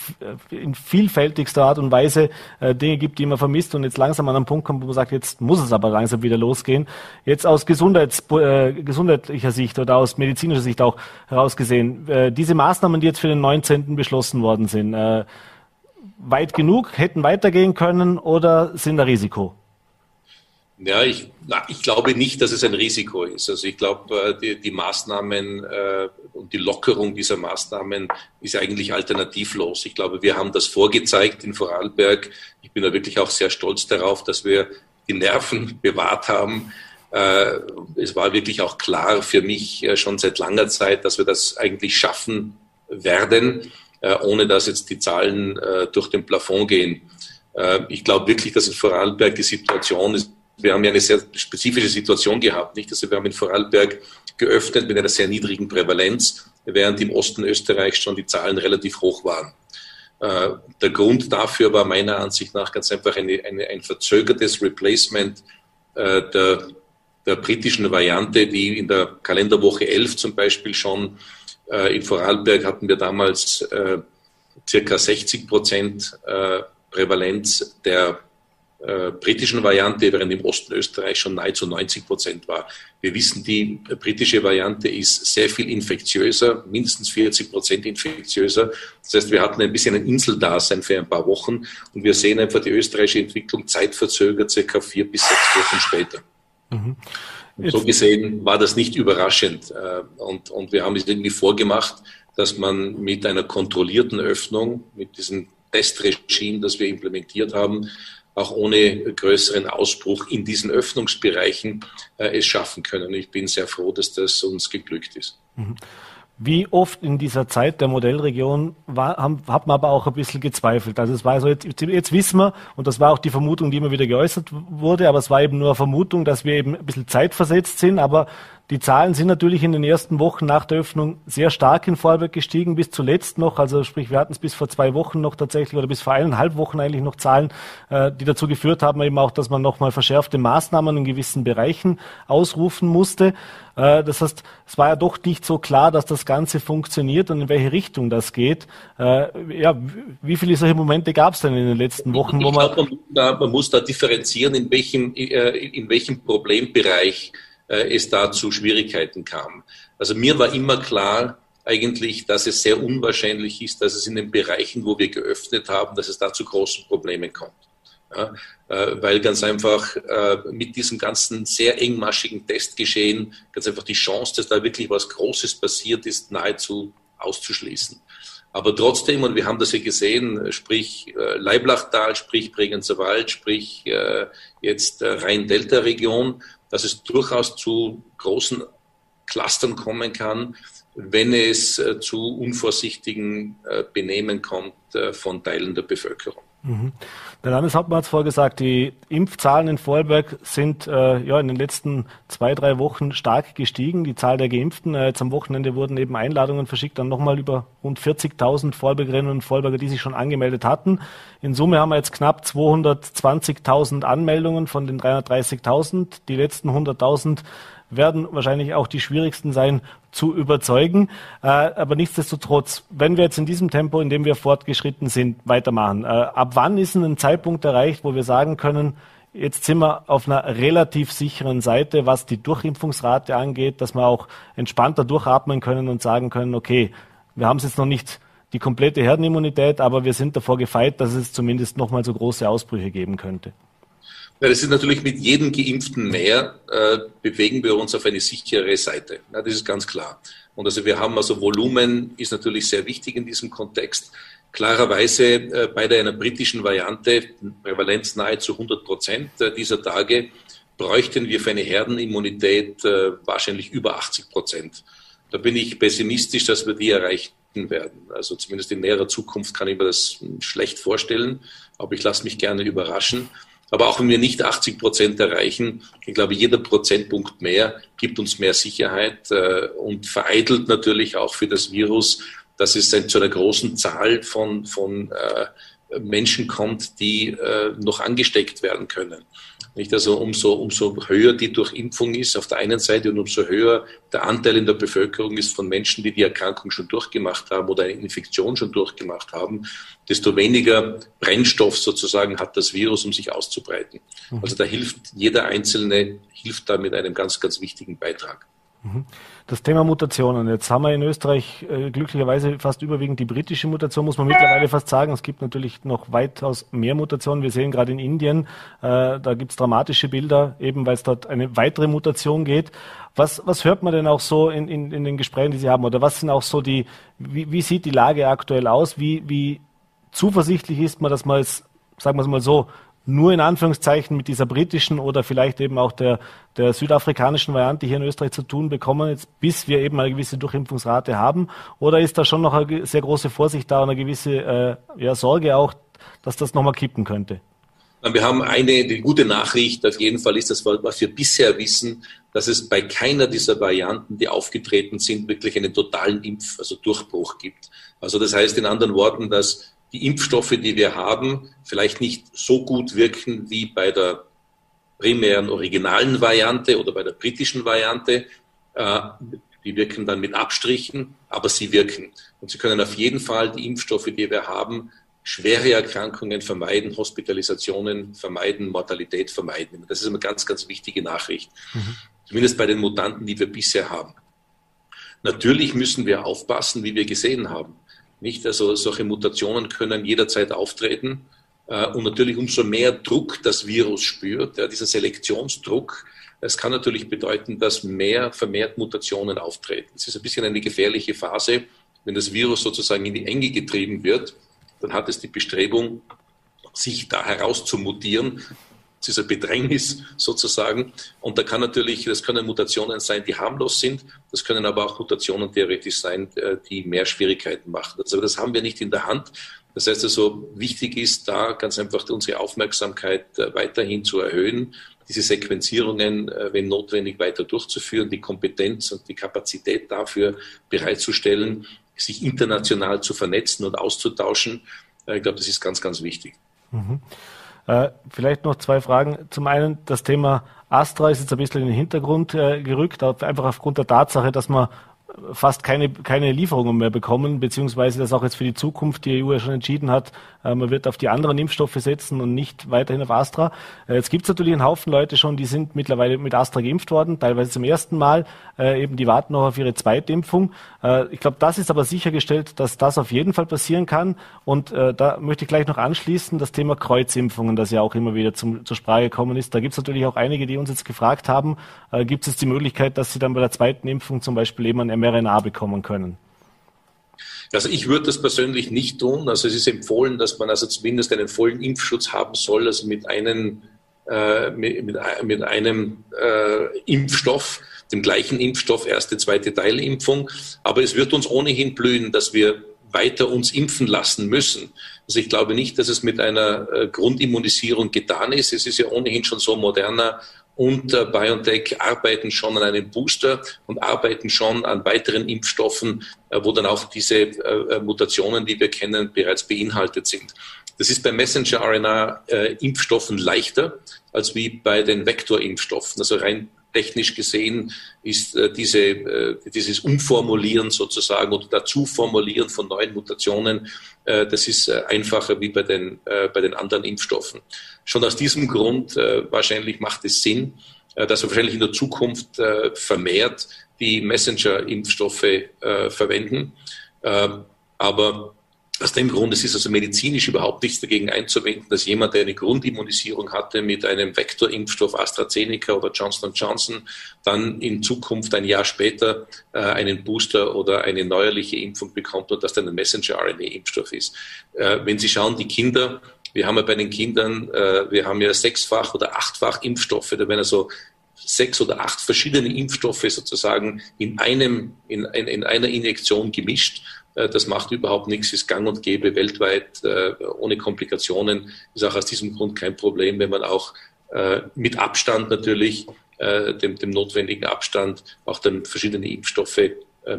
äh, in vielfältigster Art und Weise äh, Dinge gibt, die man vermisst und jetzt langsam an einen Punkt kommt, wo man sagt, jetzt muss es aber langsam wieder losgehen. Jetzt aus Gesundheits, äh, gesundheitlicher Sicht oder aus medizinischer Sicht auch herausgesehen, äh, diese Maßnahmen, die jetzt für den 19. beschlossen worden sind, äh, weit genug, hätten weitergehen können oder sind da Risiko? Ja, ich, na, ich glaube nicht, dass es ein Risiko ist. Also ich glaube, äh, die, die Maßnahmen äh, und die Lockerung dieser Maßnahmen ist eigentlich alternativlos. Ich glaube, wir haben das vorgezeigt in Vorarlberg. Ich bin da wirklich auch sehr stolz darauf, dass wir die Nerven [LAUGHS] bewahrt haben. Äh, es war wirklich auch klar für mich äh, schon seit langer Zeit, dass wir das eigentlich schaffen werden, äh, ohne dass jetzt die Zahlen äh, durch den Plafond gehen. Ich glaube wirklich, dass in Vorarlberg die Situation ist, wir haben ja eine sehr spezifische Situation gehabt. Nicht? Also wir haben in Vorarlberg geöffnet mit einer sehr niedrigen Prävalenz, während im Osten Österreichs schon die Zahlen relativ hoch waren. Äh, der Grund dafür war meiner Ansicht nach ganz einfach eine, eine, ein verzögertes Replacement äh, der, der britischen Variante, die in der Kalenderwoche 11 zum Beispiel schon äh, in Vorarlberg hatten wir damals circa 60 Prozent Prävalenz der äh, britischen Variante, während im Osten Österreich schon nahezu 90 Prozent war. Wir wissen, die britische Variante ist sehr viel infektiöser, mindestens 40 Prozent infektiöser. Das heißt, wir hatten ein bisschen ein Inseldasein für ein paar Wochen und wir sehen einfach die österreichische Entwicklung zeitverzögert circa vier bis sechs Wochen später. Mhm. So gesehen war das nicht überraschend. Äh, und, und wir haben es irgendwie vorgemacht, dass man mit einer kontrollierten Öffnung, mit diesem Testregime, das wir implementiert haben, auch ohne größeren Ausbruch in diesen Öffnungsbereichen äh, es schaffen können. Ich bin sehr froh, dass das uns geglückt ist. Mhm. Wie oft in dieser Zeit der Modellregion war, haben, hat man aber auch ein bisschen gezweifelt. Also es war so, jetzt, jetzt wissen wir, und das war auch die Vermutung, die immer wieder geäußert wurde, aber es war eben nur eine Vermutung, dass wir eben ein bisschen zeitversetzt sind, aber die Zahlen sind natürlich in den ersten Wochen nach der Öffnung sehr stark in Vorarlberg gestiegen, bis zuletzt noch. Also sprich, wir hatten es bis vor zwei Wochen noch tatsächlich oder bis vor eineinhalb Wochen eigentlich noch Zahlen, äh, die dazu geführt haben, eben auch, dass man nochmal verschärfte Maßnahmen in gewissen Bereichen ausrufen musste. Äh, das heißt, es war ja doch nicht so klar, dass das Ganze funktioniert und in welche Richtung das geht. Äh, ja, wie viele solche Momente gab es denn in den letzten Wochen? Ich man, glaub, man, man, muss da differenzieren, in welchem, in welchem Problembereich es da zu Schwierigkeiten kam. Also mir war immer klar eigentlich, dass es sehr unwahrscheinlich ist, dass es in den Bereichen, wo wir geöffnet haben, dass es da zu großen Problemen kommt. Ja, äh, weil ganz einfach äh, mit diesem ganzen sehr engmaschigen Testgeschehen ganz einfach die Chance, dass da wirklich was Großes passiert ist, nahezu auszuschließen. Aber trotzdem, und wir haben das ja gesehen, sprich äh, Leiblachtal, sprich Bregenzer Wald, sprich äh, jetzt äh, Rhein-Delta-Region, dass es durchaus zu großen Clustern kommen kann, wenn es äh, zu unvorsichtigen äh, Benehmen kommt äh, von Teilen der Bevölkerung. Mhm. Der Landeshauptmann hat es vorher gesagt, die Impfzahlen in Vorarlberg sind äh, ja in den letzten zwei, drei Wochen stark gestiegen. Die Zahl der Geimpften, äh, jetzt am Wochenende wurden eben Einladungen verschickt, dann nochmal über rund 40.000 Vorarlbergerinnen und Vorarlberger, die sich schon angemeldet hatten. In Summe haben wir jetzt knapp 220.000 Anmeldungen von den 330.000. Die letzten 100.000 werden wahrscheinlich auch die schwierigsten sein zu überzeugen. Äh, aber nichtsdestotrotz, wenn wir jetzt in diesem Tempo, in dem wir fortgeschritten sind, weitermachen, äh, ab wann ist ein Zeitpunkt erreicht, wo wir sagen können, jetzt sind wir auf einer relativ sicheren Seite, was die Durchimpfungsrate angeht, dass wir auch entspannter durchatmen können und sagen können, okay, wir haben es jetzt noch nicht die komplette Herdenimmunität, aber wir sind davor gefeit, dass es zumindest nochmal so große Ausbrüche geben könnte. Ja, das ist natürlich mit jedem Geimpften mehr, äh, bewegen wir uns auf eine sichere Seite. Ja, das ist ganz klar. Und also wir haben also Volumen ist natürlich sehr wichtig in diesem Kontext. Klarerweise äh, bei der einer britischen Variante, Prävalenz nahezu 100 Prozent äh, dieser Tage, bräuchten wir für eine Herdenimmunität äh, wahrscheinlich über 80 Prozent. Da bin ich pessimistisch, dass wir die erreichen werden. Also zumindest in näherer Zukunft kann ich mir das schlecht vorstellen, aber ich lasse mich gerne überraschen. Aber auch wenn wir nicht 80 Prozent erreichen, ich glaube, jeder Prozentpunkt mehr gibt uns mehr Sicherheit äh, und vereitelt natürlich auch für das Virus, dass es zu einer großen Zahl von, von äh, Menschen kommt, die äh, noch angesteckt werden können. Nicht? Also umso, umso höher die Durchimpfung ist auf der einen Seite und umso höher der Anteil in der Bevölkerung ist von Menschen, die die Erkrankung schon durchgemacht haben oder eine Infektion schon durchgemacht haben, desto weniger Brennstoff sozusagen hat das Virus, um sich auszubreiten. Mhm. Also da hilft jeder Einzelne, hilft da mit einem ganz, ganz wichtigen Beitrag. Mhm. Das Thema Mutationen. Jetzt haben wir in Österreich äh, glücklicherweise fast überwiegend die britische Mutation, muss man mittlerweile fast sagen. Es gibt natürlich noch weitaus mehr Mutationen. Wir sehen gerade in Indien, äh, da gibt es dramatische Bilder, eben weil es dort eine weitere Mutation geht. Was, was hört man denn auch so in, in, in den Gesprächen, die Sie haben? Oder was sind auch so die, wie, wie sieht die Lage aktuell aus? Wie, wie zuversichtlich ist man, dass man es, sagen wir es mal so, nur in Anführungszeichen mit dieser britischen oder vielleicht eben auch der, der südafrikanischen Variante hier in Österreich zu tun bekommen, jetzt, bis wir eben eine gewisse Durchimpfungsrate haben? Oder ist da schon noch eine sehr große Vorsicht da und eine gewisse äh, ja, Sorge auch, dass das nochmal kippen könnte? Wir haben eine die gute Nachricht, auf jeden Fall ist das, was wir bisher wissen, dass es bei keiner dieser Varianten, die aufgetreten sind, wirklich einen totalen Impf-, also Durchbruch gibt. Also das heißt in anderen Worten, dass die Impfstoffe, die wir haben, vielleicht nicht so gut wirken wie bei der primären originalen Variante oder bei der britischen Variante. Äh, die wirken dann mit Abstrichen, aber sie wirken. Und sie können auf jeden Fall die Impfstoffe, die wir haben, schwere Erkrankungen vermeiden, Hospitalisationen vermeiden, Mortalität vermeiden. Das ist eine ganz, ganz wichtige Nachricht. Mhm. Zumindest bei den Mutanten, die wir bisher haben. Natürlich müssen wir aufpassen, wie wir gesehen haben. Nicht? Also solche Mutationen können jederzeit auftreten. Äh, und natürlich umso mehr Druck das Virus spürt, ja, dieser Selektionsdruck, es kann natürlich bedeuten, dass mehr vermehrt Mutationen auftreten. Es ist ein bisschen eine gefährliche Phase, wenn das Virus sozusagen in die Enge getrieben wird, dann hat es die Bestrebung, sich da heraus ein Bedrängnis sozusagen. Und da kann natürlich, das können Mutationen sein, die harmlos sind. Das können aber auch Mutationen theoretisch sein, äh, die mehr Schwierigkeiten machen. Also das haben wir nicht in der Hand. Das heißt also, wichtig ist da ganz einfach unsere Aufmerksamkeit äh, weiterhin zu erhöhen, diese Sequenzierungen, äh, wenn notwendig, weiter durchzuführen, die Kompetenz und die Kapazität dafür bereitzustellen, sich international zu vernetzen und auszutauschen. Ich glaube, das ist ganz, ganz wichtig. Mhm. Äh, vielleicht noch zwei Fragen. Zum einen, das Thema Astra ist jetzt ein bisschen in den Hintergrund äh, gerückt, einfach aufgrund der Tatsache, dass man fast keine, keine Lieferungen mehr bekommen, beziehungsweise dass auch jetzt für die Zukunft die EU ja schon entschieden hat, äh, man wird auf die anderen Impfstoffe setzen und nicht weiterhin auf Astra. Äh, jetzt gibt es natürlich einen Haufen Leute schon, die sind mittlerweile mit Astra geimpft worden, teilweise zum ersten Mal, äh, eben die warten noch auf ihre zweite Impfung. ich glaube, das ist aber sichergestellt, dass das auf jeden Fall passieren kann. Und da möchte ich gleich noch anschließen, das Thema Kreuzimpfungen, das ja auch immer wieder zum, zur Sprache gekommen ist. Da gibt es natürlich auch einige, die uns jetzt gefragt haben, gibt es die Möglichkeit, dass sie dann bei der zweiten Impfung zum Beispiel eben ein mRNA bekommen können? Also ich würde das persönlich nicht tun. Also es ist empfohlen, dass man also zumindest einen vollen Impfschutz haben soll, also mit einem, äh, mit, mit, einem äh, Impfstoff, dem gleichen Impfstoff, erste, zweite Teilimpfung. Aber es wird uns ohnehin blühen, dass wir weiter uns impfen lassen müssen. Also ich glaube nicht, dass es mit einer äh, Grundimmunisierung getan ist. Es ist ja ohnehin schon so moderner und äh, BioNTech arbeiten schon an einem Booster und arbeiten schon an weiteren Impfstoffen, äh, wo dann auch diese äh, Mutationen, die wir kennen, bereits beinhaltet sind. Das ist bei Messenger-RNA-Impfstoffen leichter als wie bei den Vektorimpfstoffen. Also rein technisch gesehen ist äh, diese, äh, dieses Umformulieren sozusagen oder dazu formulieren von neuen Mutationen, äh, das ist äh, einfacher wie bei den, äh, bei den anderen Impfstoffen. Schon aus diesem Grund äh, wahrscheinlich macht es Sinn, dass wir wahrscheinlich in der Zukunft vermehrt die Messenger-Impfstoffe verwenden. Ähm, aber aus dem Grund, es ist also medizinisch überhaupt nichts dagegen einzuwenden, dass jemand, der eine Grundimmunisierung hatte mit einem Vektorimpfstoff AstraZeneca oder Johnson Johnson, dann in Zukunft ein Jahr später äh, einen Booster oder eine neuerliche Impfung bekommt und das dann ein Messenger-RNA-Impfstoff ist. Äh, wenn Sie schauen, die Kinder, wir haben ja bei den Kindern, äh, wir haben ja sechsfach oder achtfach Impfstoffe, da werden also sechs oder acht verschiedene Impfstoffe sozusagen in einem, in, in, in einer Injektion gemischt das macht überhaupt nichts, ist gang und gäbe weltweit äh, ohne Komplikationen. Ist auch aus diesem Grund kein Problem, wenn man auch äh, mit Abstand natürlich, dem, dem notwendigen Abstand, auch dann verschiedene Impfstoffe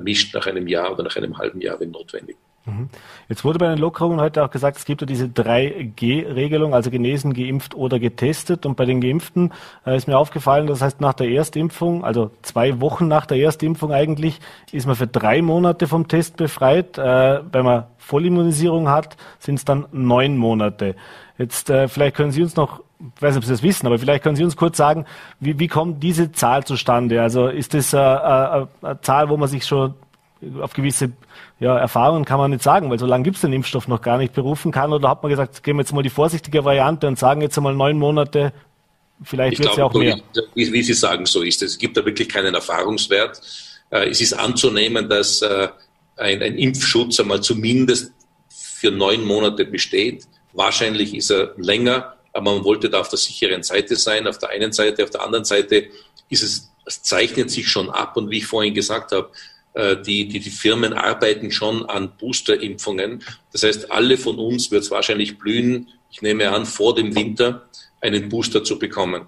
mischt nach einem Jahr oder nach einem halben Jahr, wenn notwendig. Mhm. Jetzt wurde bei den Lockerungen heute auch gesagt, es gibt ja diese 3G-Regelung, also genesen, geimpft oder getestet. Und bei den Geimpften äh, ist mir aufgefallen, das heißt nach der Erstimpfung, also zwei Wochen nach der Erstimpfung eigentlich, ist man für drei Monate vom Test befreit. Äh, wenn man Vollimmunisierung hat, sind es dann neun Monate. Jetzt äh, vielleicht können Sie uns noch, ich weiß nicht, ob Sie das wissen, aber vielleicht können Sie uns kurz sagen, wie, wie kommt diese Zahl zustande? Also ist das äh, äh, eine Zahl, wo man sich schon auf gewisse ja, Erfahrungen kann man nicht sagen, weil so lange gibt es den Impfstoff noch gar nicht berufen kann. Oder hat man gesagt, gehen wir jetzt mal die vorsichtige Variante und sagen jetzt einmal neun Monate, vielleicht wird es ja auch mehr. Wie, wie, Sie sagen, so ist es. Es gibt da wirklich keinen Erfahrungswert. Äh, es ist anzunehmen, dass äh, ein, ein Impfschutz einmal zumindest für neun Monate besteht. Wahrscheinlich ist er länger, aber man wollte da auf der sicheren Seite sein. Auf der einen Seite, auf der anderen Seite ist es, es zeichnet sich schon ab. Und wie ich vorhin gesagt habe, die, die, die Firmen arbeiten schon an Boosterimpfungen. Das heißt, alle von uns wird es wahrscheinlich blühen, ich nehme an, vor dem Winter einen Booster zu bekommen.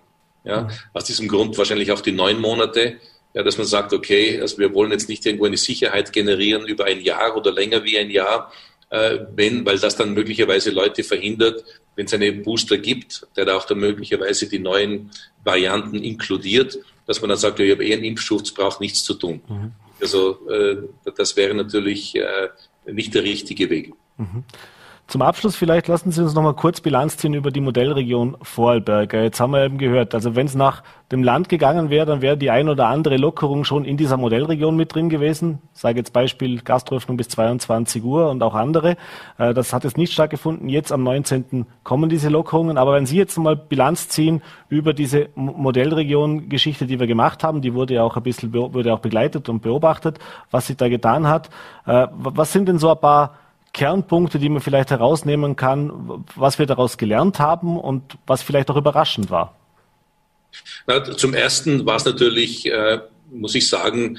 Ja, aus diesem Grund wahrscheinlich auch die neun Monate, ja, dass man sagt, okay, also wir wollen jetzt nicht irgendwo eine Sicherheit generieren über ein Jahr oder länger wie ein Jahr, äh, wenn, weil das dann möglicherweise Leute verhindert, wenn es einen Booster gibt, der da auch dann möglicherweise die neuen Varianten inkludiert, dass man dann sagt, ja, ich habe eh einen Impfschutz, braucht nichts zu tun. Mhm. Also äh, das wäre natürlich äh, nicht der richtige Weg. Mhm. Zum Abschluss vielleicht lassen Sie uns noch mal kurz Bilanz ziehen über die Modellregion Vorarlberg. Jetzt haben wir eben gehört, also wenn es nach dem Land gegangen wäre, dann wäre die ein oder andere Lockerung schon in dieser Modellregion mit drin gewesen. Ich sage jetzt Beispiel Gastroöffnung bis 22 Uhr und auch andere. Äh, das hat jetzt nicht stattgefunden. Jetzt am 19. kommen diese Lockerungen. Aber wenn Sie jetzt mal Bilanz ziehen über diese Modellregion-Geschichte, die wir gemacht haben, die wurde ja auch ein bisschen wurde auch begleitet und beobachtet, was sich da getan hat. Äh, was sind denn so ein paar Kernpunkte, die man vielleicht herausnehmen kann, was wir daraus gelernt haben und was vielleicht auch überraschend war? Na, zum Ersten war es natürlich, äh, muss ich sagen,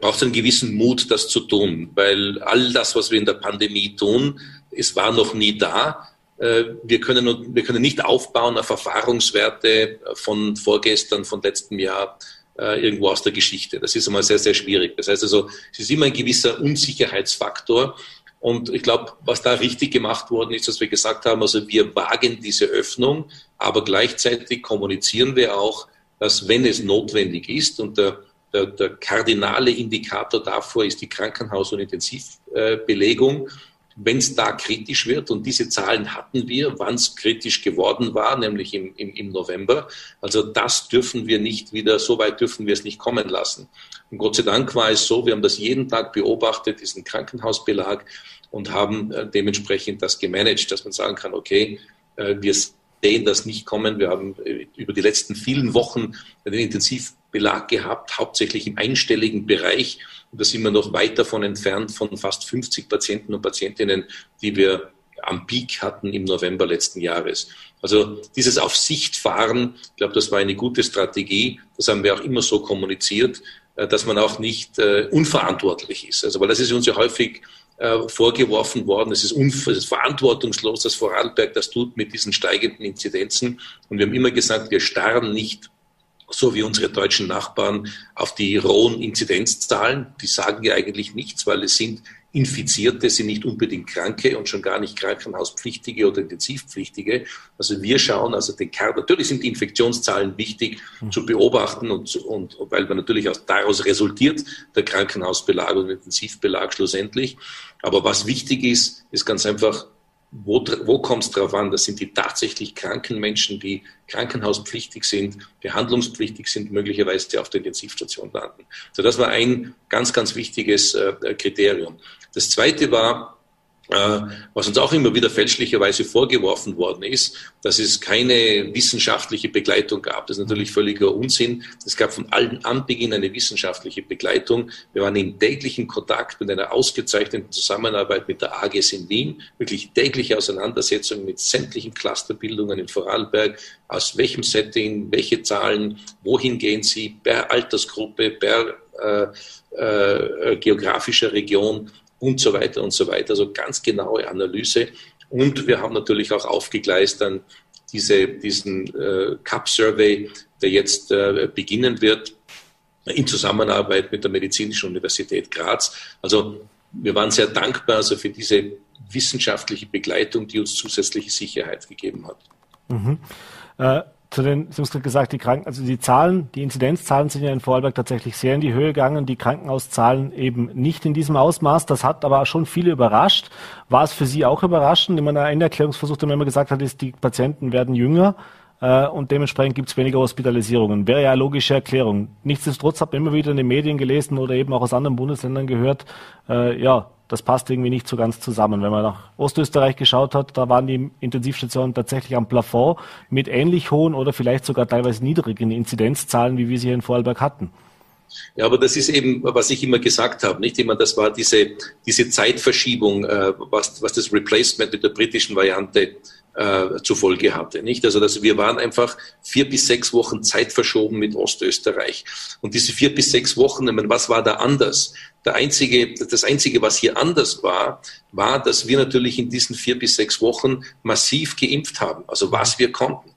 braucht es einen gewissen Mut, das zu tun, weil all das, was wir in der Pandemie tun, es war noch nie da. Äh, wir können, wir können nicht aufbauen auf Erfahrungswerte von vorgestern, von letztem Jahr äh, irgendwo aus der Geschichte. Das ist einmal sehr, sehr schwierig. Das heißt also, es ist immer ein gewisser Unsicherheitsfaktor. Und ich glaube, was da richtig gemacht worden ist, dass wir gesagt haben, also wir wagen diese Öffnung, aber gleichzeitig kommunizieren wir auch, dass wenn es notwendig ist und der, der, der kardinale Indikator davor ist die Krankenhaus- und Intensivbelegung, wenn es da kritisch wird, und diese Zahlen hatten wir, wann es kritisch geworden war, nämlich im, im, im November, also das dürfen wir nicht wieder, so weit dürfen wir es nicht kommen lassen. Und Gott sei Dank war es so, wir haben das jeden Tag beobachtet, diesen Krankenhausbelag, und haben äh, dementsprechend das gemanagt, dass man sagen kann, okay, äh, wir sehen das nicht kommen. Wir haben äh, über die letzten vielen Wochen den Intensivbelag gehabt, hauptsächlich im einstelligen Bereich. Und da sind wir noch weit davon entfernt von fast 50 Patienten und Patientinnen, die wir am Peak hatten im November letzten Jahres. Also dieses auf fahren, ich glaube, das war eine gute Strategie. Das haben wir auch immer so kommuniziert, dass man auch nicht unverantwortlich ist. Also weil das ist uns ja häufig äh, vorgeworfen worden. Es ist, es ist verantwortungslos, dass Vorarlberg das tut mit diesen steigenden Inzidenzen. Und wir haben immer gesagt, wir starren nicht so wie unsere deutschen Nachbarn auf die rohen Inzidenzzahlen. Die sagen ja eigentlich nichts, weil es sind Infizierte sind nicht unbedingt Kranke und schon gar nicht Krankenhauspflichtige oder Intensivpflichtige. Also wir schauen also den Kern. Natürlich sind die Infektionszahlen wichtig mhm. zu beobachten und, und weil man natürlich auch daraus resultiert der Krankenhausbelag und Intensivbelag schlussendlich. Aber was wichtig ist, ist ganz einfach wo, wo kommt es darauf an? Das sind die tatsächlich kranken Menschen, die krankenhauspflichtig sind, behandlungspflichtig sind, möglicherweise auf der Intensivstation landen. So, das war ein ganz, ganz wichtiges äh, Kriterium. Das zweite war, was uns auch immer wieder fälschlicherweise vorgeworfen worden ist, dass es keine wissenschaftliche Begleitung gab. Das ist natürlich völliger Unsinn. Es gab von allen Anbeginn eine wissenschaftliche Begleitung. Wir waren in täglichen Kontakt mit einer ausgezeichneten Zusammenarbeit mit der AGS in Wien, wirklich tägliche Auseinandersetzungen mit sämtlichen Clusterbildungen in Vorarlberg, aus welchem Setting, welche Zahlen, wohin gehen sie, per Altersgruppe, per äh, äh, geografischer Region und so weiter und so weiter. Also ganz genaue Analyse. Und wir haben natürlich auch aufgegleist dann diese, diesen äh, CUP-Survey, der jetzt äh, beginnen wird in Zusammenarbeit mit der Medizinischen Universität Graz. Also wir waren sehr dankbar also für diese wissenschaftliche Begleitung, die uns zusätzliche Sicherheit gegeben hat. Mhm. Äh zu den, Sie haben gerade gesagt, die Kranken, also die Zahlen, die Inzidenzzahlen sind ja in Vorarlberg tatsächlich sehr in die Höhe gegangen, die Krankenhauszahlen eben nicht in diesem Ausmaß. Das hat aber schon viele überrascht. War es für Sie auch überraschend? In meiner Erklärungsversuch, den man immer gesagt hat, ist, die Patienten werden jünger äh, und dementsprechend gibt es weniger Hospitalisierungen. Wäre ja eine logische Erklärung. Nichtsdestotrotz hat man immer wieder in den Medien gelesen oder eben auch aus anderen Bundesländern gehört, äh, ja, das passt irgendwie nicht so ganz zusammen. Wenn man nach Ostösterreich geschaut hat, da waren die Intensivstationen tatsächlich am Plafond mit ähnlich hohen oder vielleicht sogar teilweise niedrigen Inzidenzzahlen, wie wir sie hier in Vorarlberg hatten. Ja, aber das ist eben, was ich immer gesagt habe, nicht immer, das war diese, diese Zeitverschiebung, äh, was, was das Replacement mit der britischen Variante äh, zur hatte. Nicht? Also dass wir waren einfach vier bis sechs Wochen Zeit verschoben mit Ostösterreich. Und diese vier bis sechs Wochen, meine, was war da anders? Der einzige, das Einzige, was hier anders war, war, dass wir natürlich in diesen vier bis sechs Wochen massiv geimpft haben, also was wir konnten.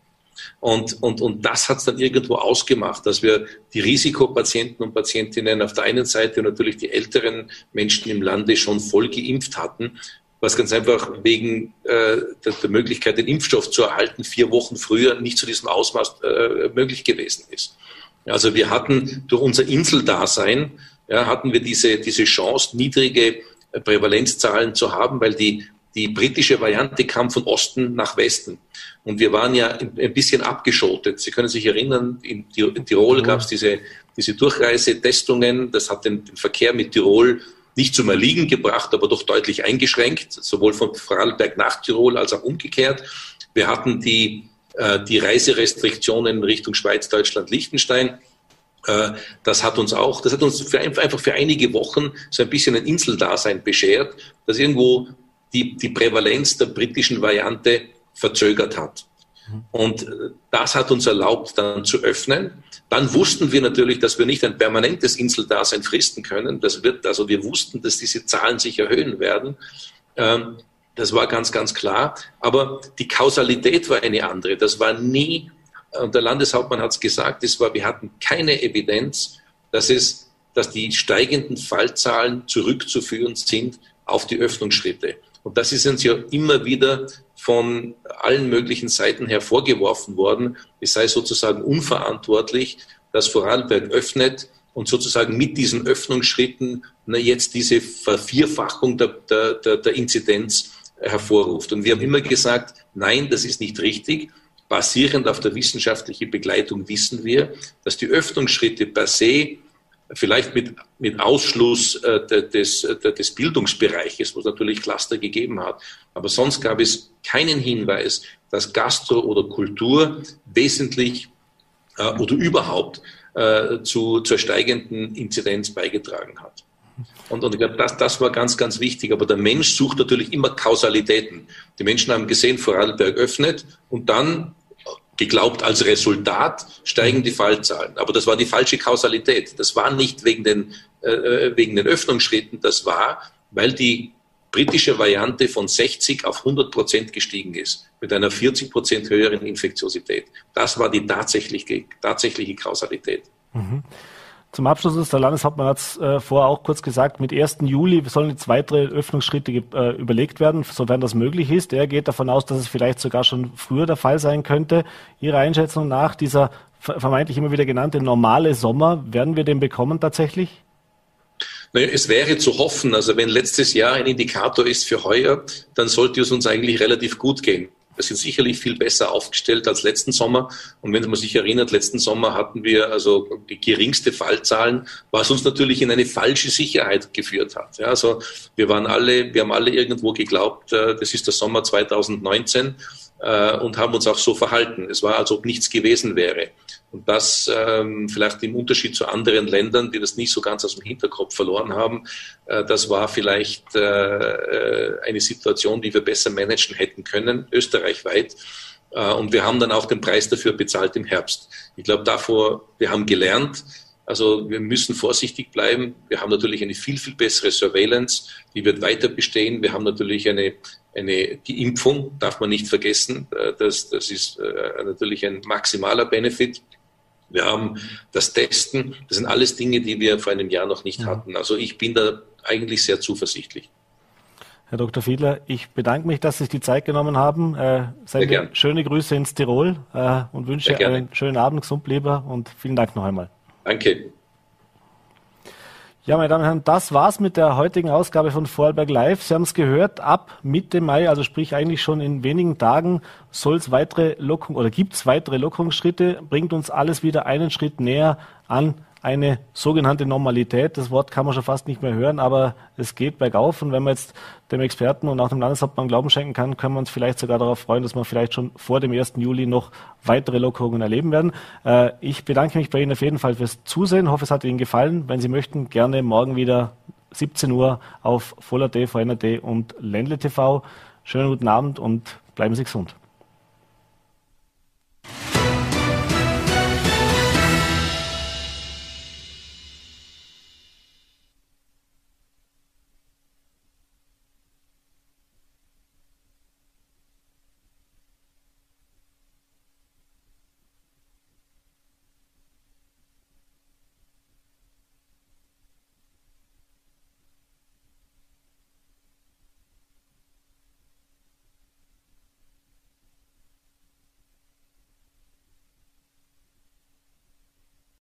Und, und, und das hat es dann irgendwo ausgemacht, dass wir die Risikopatienten und Patientinnen auf der einen Seite und natürlich die älteren Menschen im Lande schon voll geimpft hatten was ganz einfach wegen äh, der, der, Möglichkeit, den Impfstoff zu erhalten, vier Wochen früher nicht zu diesem Ausmaß äh, möglich gewesen ist. Also wir hatten durch unser Inseldasein, ja, hatten wir diese, diese Chance, niedrige Prävalenzzahlen zu haben, weil die die britische Variante kam von Osten nach Westen. Und wir waren ja ein bisschen abgeschottet. Sie können sich erinnern, in Tirol gab es diese, diese Durchreisetestungen. Das hat den, den Verkehr mit Tirol nicht zum Erliegen gebracht, aber doch deutlich eingeschränkt, sowohl von Vorarlberg nach Tirol als auch umgekehrt. Wir hatten die, äh, die Reiserestriktionen Richtung Schweiz, Deutschland, Liechtenstein. Äh, das hat uns auch, das hat uns für, einfach für einige Wochen so ein bisschen ein Inseldasein beschert, dass irgendwo die, die Prävalenz der britischen Variante verzögert hat. Und äh, das hat uns erlaubt, dann zu öffnen. Dann wussten wir natürlich, dass wir nicht ein permanentes Inseldasein fristen können. Das wird, also wir wussten, dass diese Zahlen sich erhöhen werden. Ähm, das war ganz, ganz klar. Aber die Kausalität war eine andere. Das war nie, und der Landeshauptmann hat es gesagt, das war, wir hatten keine Evidenz, dass es, dass die steigenden Fallzahlen zurückzuführen sind auf die Öffnungsschritte. Und das ist uns ja immer wieder von allen möglichen Seiten hervorgeworfen worden. Es sei sozusagen unverantwortlich, dass Vorarlberg öffnet und sozusagen mit diesen Öffnungsschritten na, jetzt diese Vervierfachung der, der, der, der Inzidenz hervorruft. Und wir haben immer gesagt, nein, das ist nicht richtig. Basierend auf der wissenschaftlichen Begleitung wissen wir, dass die Öffnungsschritte per se vielleicht mit, mit Ausschluss äh, des, äh, des Bildungsbereiches, wo es natürlich Cluster gegeben hat. Aber sonst gab es keinen Hinweis, dass Gastro oder Kultur wesentlich äh, oder überhaupt zu, zur steigenden Inzidenz beigetragen hat. Und, und ich glaube, das, das war ganz, ganz wichtig. Aber der Mensch sucht natürlich immer Kausalitäten. Die Menschen haben gesehen, Vorarlberg öffnet und dann geglaubt, als Resultat steigen die Fallzahlen. Aber das war die falsche Kausalität. Das war nicht wegen den, äh, äh wegen den Öffnungsschritten, das war, weil die britische Variante von 60 auf 100 Prozent gestiegen ist, mit einer 40 Prozent höheren Infektiosität. Das war die tatsächliche, tatsächliche Kausalität. Mhm. Zum Abschluss ist der Landeshauptmann hat es äh, vorher auch kurz gesagt, mit 1. Juli sollen jetzt weitere Öffnungsschritte äh, überlegt werden, sofern das möglich ist. Er geht davon aus, dass es vielleicht sogar schon früher der Fall sein könnte. Ihrer Einschätzung nach, dieser vermeintlich immer wieder genannte normale Sommer, werden wir den bekommen tatsächlich? Naja, es wäre zu hoffen, also wenn letztes Jahr ein Indikator ist für heuer, dann sollte es uns eigentlich relativ gut gehen. Wir sind sicherlich viel besser aufgestellt als letzten Sommer. Und wenn man sich erinnert, letzten Sommer hatten wir also die geringste Fallzahlen, was uns natürlich in eine falsche Sicherheit geführt hat. Ja, also wir waren alle, wir haben alle irgendwo geglaubt, äh, das ist der Sommer 2019 äh, und haben uns auch so verhalten. Es war, als ob nichts gewesen wäre. Und das ähm, vielleicht im Unterschied zu anderen Ländern, die das nicht so ganz aus dem Hinterkopf verloren haben, äh, das war vielleicht äh, äh eine Situation, die wir besser managen hätten können, österreichweit. Äh, und wir haben dann auch den Preis dafür bezahlt im Herbst. Ich glaube, davor, wir haben gelernt, also wir müssen vorsichtig bleiben. Wir haben natürlich eine viel, viel bessere Surveillance, die wird weiter bestehen. Wir haben natürlich eine, eine die Impfung, darf man nicht vergessen. Äh, das, das ist äh, natürlich ein maximaler Benefit. Wir haben das Testen. Das sind alles Dinge, die wir vor einem Jahr noch nicht hatten. Also ich bin da eigentlich sehr zuversichtlich. Herr Dr. Fiedler, ich bedanke mich, dass Sie sich die Zeit genommen haben. Äh, schöne Grüße ins Tirol äh, und wünsche einen schönen Abend, gesund bleiben und vielen Dank noch einmal. Danke. Ja, meine Damen und Herren, das war's mit der heutigen Ausgabe von Vorarlberg Live. Sie haben es gehört, ab Mitte Mai, also sprich eigentlich schon in wenigen Tagen, soll es weitere Lockung oder gibt's weitere Lockerungsschritte, bringt uns alles wieder einen Schritt näher an eine sogenannte Normalität. Das Wort kann man schon fast nicht mehr hören, aber es geht bergauf. Und wenn man jetzt dem Experten und auch dem Landeshauptmann Glauben schenken kann, können wir uns vielleicht sogar darauf freuen, dass wir vielleicht schon vor dem 1. Juli noch weitere Lockerungen erleben werden. Äh, ich bedanke mich bei Ihnen auf jeden Fall fürs Zusehen. Hoffe, es hat Ihnen gefallen. Wenn Sie möchten, gerne morgen wieder 17 Uhr auf Voller.t, VNRT und Ländle TV. Schönen guten Abend und bleiben Sie gesund.